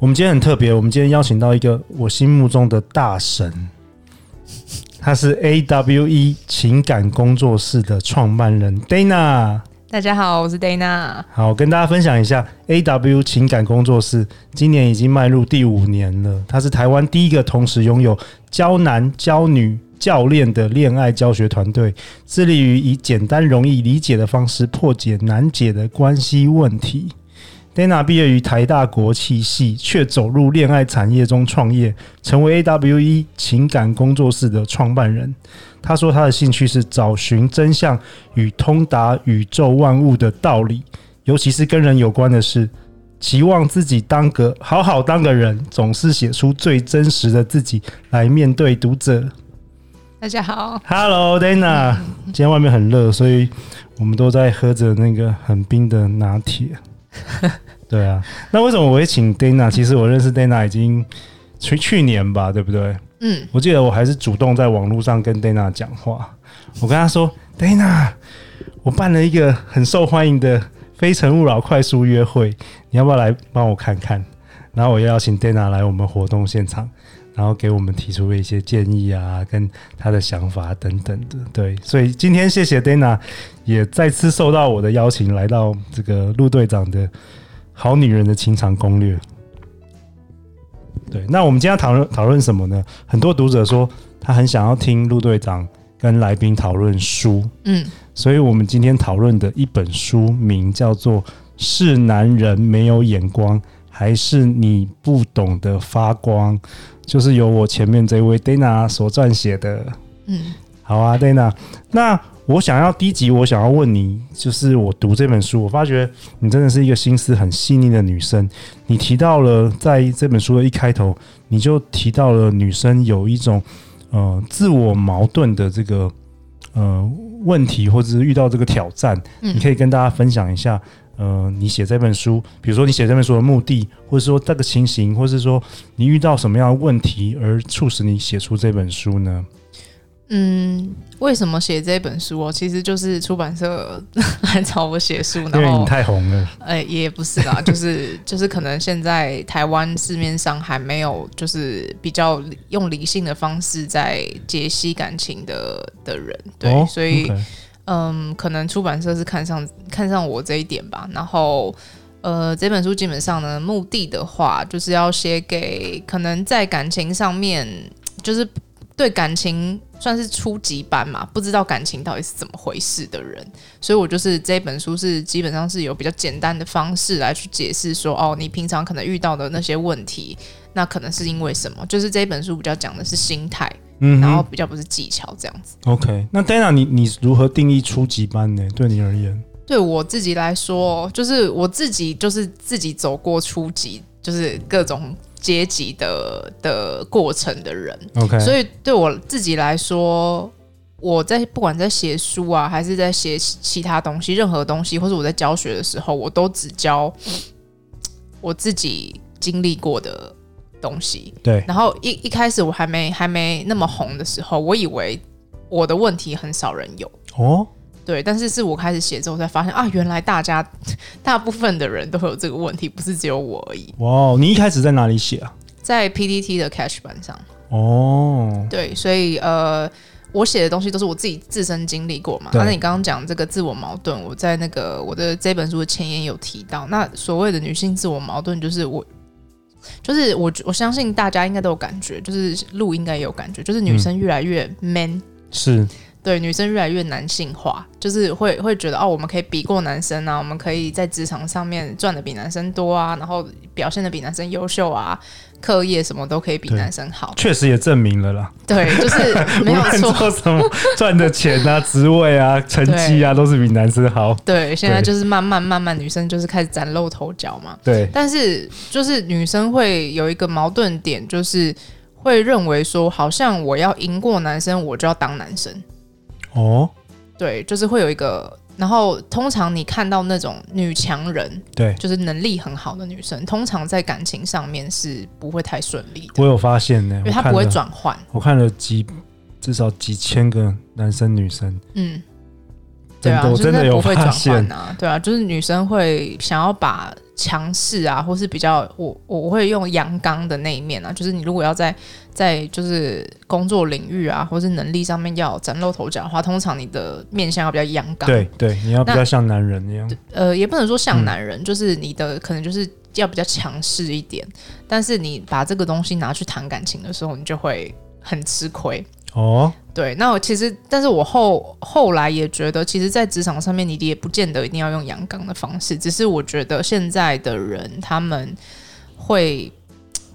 我们今天很特别，我们今天邀请到一个我心目中的大神，他是 AWE 情感工作室的创办人 Dana。大家好，我是 Dana。好，跟大家分享一下 AWE 情感工作室，今年已经迈入第五年了。它是台湾第一个同时拥有教男教女教练的恋爱教学团队，致力于以简单容易理解的方式破解难解的关系问题。Dana 毕业于台大国企系，却走入恋爱产业中创业，成为 AWE 情感工作室的创办人。他说，他的兴趣是找寻真相与通达宇宙万物的道理，尤其是跟人有关的事。期望自己当个好好当个人，总是写出最真实的自己来面对读者。大家好，Hello，Dana。今天外面很热，所以我们都在喝着那个很冰的拿铁。对啊，那为什么我会请 Dana？其实我认识 Dana 已经去去年吧，对不对？嗯，我记得我还是主动在网络上跟 Dana 讲话。我跟他说：“Dana，我办了一个很受欢迎的非诚勿扰快速约会，你要不要来帮我看看？”然后我又邀请 Dana 来我们活动现场，然后给我们提出了一些建议啊，跟他的想法等等的。对，所以今天谢谢 Dana，也再次受到我的邀请，来到这个陆队长的。好女人的情场攻略。对，那我们今天要讨论讨论什么呢？很多读者说他很想要听陆队长跟来宾讨论书，嗯，所以我们今天讨论的一本书名叫做《是男人没有眼光，还是你不懂得发光》，就是由我前面这位 Dana 所撰写的。嗯，好啊，Dana，那。我想要第一集，我想要问你，就是我读这本书，我发觉你真的是一个心思很细腻的女生。你提到了在这本书的一开头，你就提到了女生有一种呃自我矛盾的这个呃问题，或者是遇到这个挑战。你可以跟大家分享一下，呃，你写这本书，比如说你写这本书的目的，或者说这个情形，或者是说你遇到什么样的问题而促使你写出这本书呢？嗯，为什么写这本书哦？其实就是出版社来找我写书，然后因为你太红了。哎、欸，也不是啦，就是就是可能现在台湾市面上还没有就是比较用理性的方式在解析感情的的人，对，哦、所以 okay 嗯，可能出版社是看上看上我这一点吧。然后呃，这本书基本上呢，目的的话就是要写给可能在感情上面就是。对感情算是初级班嘛，不知道感情到底是怎么回事的人，所以我就是这本书是基本上是有比较简单的方式来去解释说，哦，你平常可能遇到的那些问题，那可能是因为什么？就是这本书比较讲的是心态，嗯，然后比较不是技巧这样子。OK，那 Dana，你你如何定义初级班呢？对你而言？对我自己来说，就是我自己就是自己走过初级，就是各种。阶级的的过程的人，OK，所以对我自己来说，我在不管在写书啊，还是在写其他东西，任何东西，或者我在教学的时候，我都只教 我自己经历过的东西。对，然后一一开始我还没还没那么红的时候，我以为我的问题很少人有哦。对，但是是我开始写之后才发现啊，原来大家大部分的人都会有这个问题，不是只有我而已。哇，你一开始在哪里写啊？在 PTT 的 Catch 版上。哦，对，所以呃，我写的东西都是我自己自身经历过嘛。那对你刚刚讲这个自我矛盾，我在那个我的这本书的前言有提到。那所谓的女性自我矛盾，就是我，就是我，我相信大家应该都有感觉，就是路应该也有感觉，就是女生越来越 man，嗯，是。对，女生越来越男性化，就是会会觉得哦，我们可以比过男生啊，我们可以在职场上面赚的比男生多啊，然后表现的比男生优秀啊，课业什么都可以比男生好。确实也证明了啦。对，就是 没有错。做什么赚的钱啊、职位啊、成绩啊，都是比男生好。对，现在就是慢慢慢慢，女生就是开始崭露头角嘛。对。但是就是女生会有一个矛盾点，就是。会认为说，好像我要赢过男生，我就要当男生。哦，对，就是会有一个。然后通常你看到那种女强人，对，就是能力很好的女生，通常在感情上面是不会太顺利的。我有发现呢，因为她不会转换。我看了几至少几千个男生女生，嗯。对啊，真的不会转换啊，对啊，就是女生会想要把强势啊，或是比较我我会用阳刚的那一面啊，就是你如果要在在就是工作领域啊，或是能力上面要崭露头角的话，通常你的面相要比较阳刚，对对，你要比较像男人一样，呃，也不能说像男人，嗯、就是你的可能就是要比较强势一点，但是你把这个东西拿去谈感情的时候，你就会很吃亏。哦，对，那我其实，但是我后后来也觉得，其实，在职场上面，你也不见得一定要用阳刚的方式，只是我觉得现在的人他们会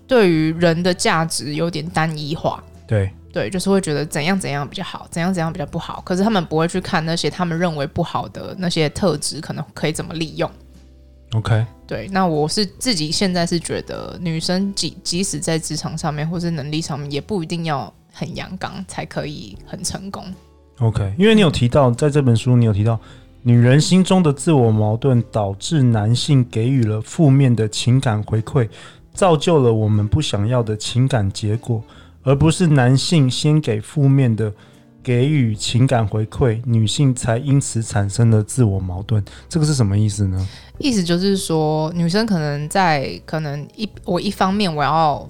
对于人的价值有点单一化，对对，就是会觉得怎样怎样比较好，怎样怎样比较不好，可是他们不会去看那些他们认为不好的那些特质，可能可以怎么利用。OK，对，那我是自己现在是觉得，女生即即使在职场上面或是能力上面，也不一定要。很阳刚才可以很成功。OK，因为你有提到，在这本书你有提到，女人心中的自我矛盾导致男性给予了负面的情感回馈，造就了我们不想要的情感结果，而不是男性先给负面的给予情感回馈，女性才因此产生了自我矛盾。这个是什么意思呢？意思就是说，女生可能在可能一我一方面我要。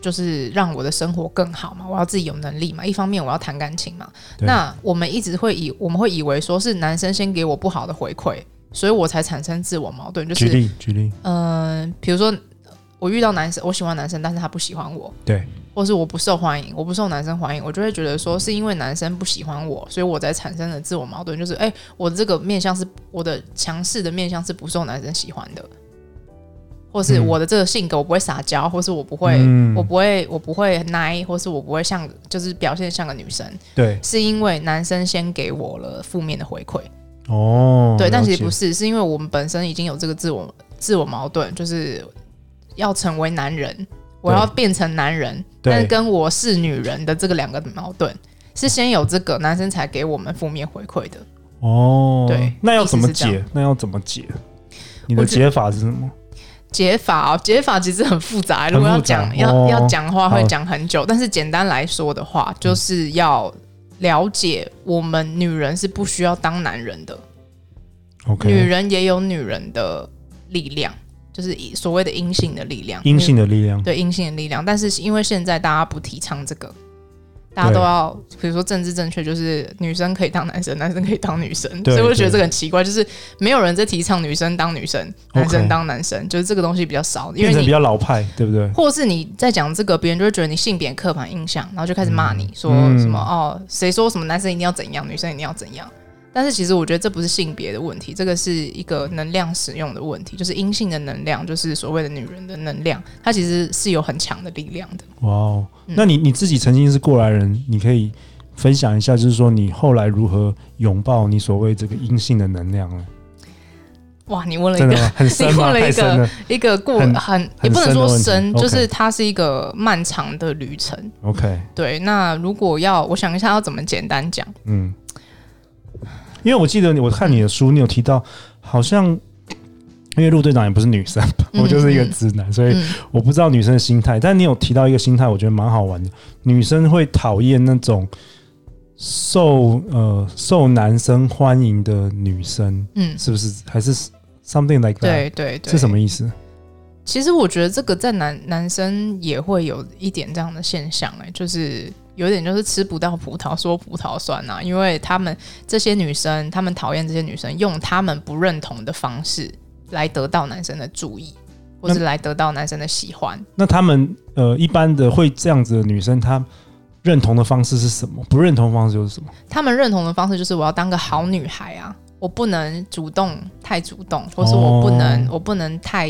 就是让我的生活更好嘛，我要自己有能力嘛。一方面我要谈感情嘛，那我们一直会以我们会以为说是男生先给我不好的回馈，所以我才产生自我矛盾。就是举例举例，嗯、呃，比如说我遇到男生，我喜欢男生，但是他不喜欢我，对，或是我不受欢迎，我不受男生欢迎，我就会觉得说是因为男生不喜欢我，所以我才产生了自我矛盾。就是哎、欸，我的这个面相是我的强势的面相是不受男生喜欢的。或是我的这个性格，我不会撒娇，或是我不会，嗯、我不会，我不会奶，或是我不会像，就是表现像个女生。对，是因为男生先给我了负面的回馈。哦，对，但其实不是，是因为我们本身已经有这个自我自我矛盾，就是要成为男人，我要变成男人，但是跟我是女人的这个两个矛盾，是先有这个男生才给我们负面回馈的。哦，对，那要怎么解？那要怎么解？你的解法是什么？解法哦，解法其实很复杂。如果要讲，要要讲的话，会讲很久。但是简单来说的话，就是要了解，我们女人是不需要当男人的。OK，女人也有女人的力量，就是所谓的阴性的力量。阴性的力量，对阴性的力量。但是因为现在大家不提倡这个。大家都要，比如说政治正确，就是女生可以当男生，男生可以当女生，所以我就觉得这个很奇怪，就是没有人在提倡女生当女生，男生当男生，就是这个东西比较少，因为你比较老派，对不对？或是你在讲这个，别人就会觉得你性别刻板印象，然后就开始骂你说什么哦，谁说什么男生一定要怎样，女生一定要怎样。但是其实我觉得这不是性别的问题，这个是一个能量使用的问题，就是阴性的能量，就是所谓的女人的能量，它其实是有很强的力量的。哇哦，那你你自己曾经是过来人，你可以分享一下，就是说你后来如何拥抱你所谓这个阴性的能量呢？哇，你问了一个很深？你问了一个一个过很，很也不能说深，深就是它是一个漫长的旅程。OK，对，那如果要我想一下要怎么简单讲，嗯。因为我记得你，我看你的书，你有提到，好像 因为陆队长也不是女生，我就是一个直男，所以我不知道女生的心态。但你有提到一个心态，我觉得蛮好玩的。女生会讨厌那种受呃受男生欢迎的女生，嗯，是不是？还是 something like that？对对对，是什么意思？其实我觉得这个在男男生也会有一点这样的现象，哎，就是。有点就是吃不到葡萄说葡萄酸呐，因为他们这些女生，他们讨厌这些女生，用他们不认同的方式来得到男生的注意，或是来得到男生的喜欢。那他们呃，一般的会这样子的女生，她认同的方式是什么？不认同的方式又是什么？他们认同的方式就是我要当个好女孩啊，我不能主动太主动，或是我不能、哦、我不能太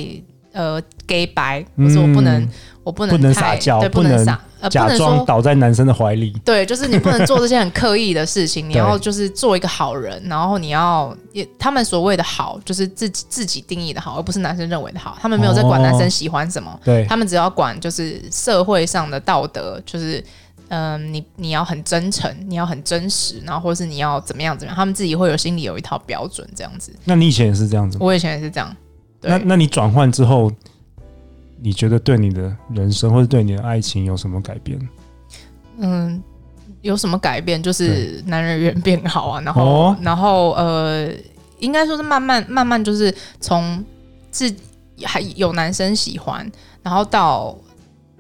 呃 gay 白，或是我不能、嗯、我不能太不能撒娇，对，不能撒。呃，假装倒在男生的怀里。对，就是你不能做这些很刻意的事情，你要就是做一个好人，然后你要也他们所谓的好，就是自己自己定义的好，而不是男生认为的好。他们没有在管男生喜欢什么，哦、对他们只要管就是社会上的道德，就是嗯、呃，你你要很真诚，你要很真实，然后或是你要怎么样怎么样，他们自己会有心里有一套标准这样子。那你以前也是这样子吗？我以前也是这样。那那你转换之后？你觉得对你的人生或者对你的爱情有什么改变？嗯，有什么改变？就是男人缘变好啊，然后，哦、然后呃，应该说是慢慢慢慢，就是从自还有男生喜欢，然后到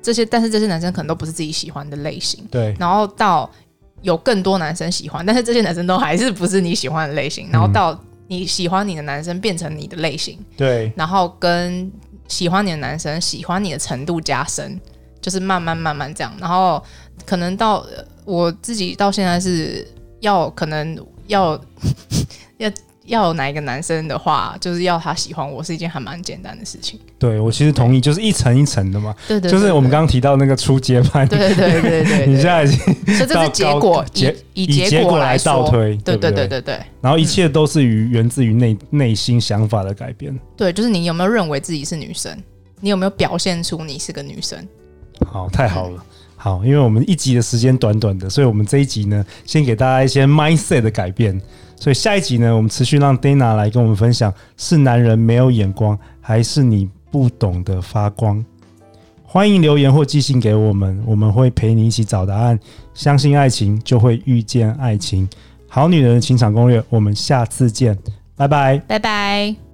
这些，但是这些男生可能都不是自己喜欢的类型，对，然后到有更多男生喜欢，但是这些男生都还是不是你喜欢的类型，然后到你喜欢你的男生变成你的类型，对，然后跟。喜欢你的男生，喜欢你的程度加深，就是慢慢慢慢这样，然后可能到我自己到现在是要可能要要 要有哪一个男生的话，就是要他喜欢我是一件还蛮简单的事情。对，我其实同意，就是一层一层的嘛。对对，就是我们刚刚提到那个初阶班。对对对对对，你现在已经所以这是结果，结以以结果来倒推。对对对对对。然后一切都是于源自于内内心想法的改变。对，就是你有没有认为自己是女生？你有没有表现出你是个女生？好，太好了。好，因为我们一集的时间短短的，所以我们这一集呢，先给大家一些 mindset 的改变。所以下一集呢，我们持续让 Dana 来跟我们分享：是男人没有眼光，还是你不懂得发光？欢迎留言或寄信给我们，我们会陪你一起找答案。相信爱情，就会遇见爱情。好女人的情场攻略，我们下次见，拜拜，拜拜。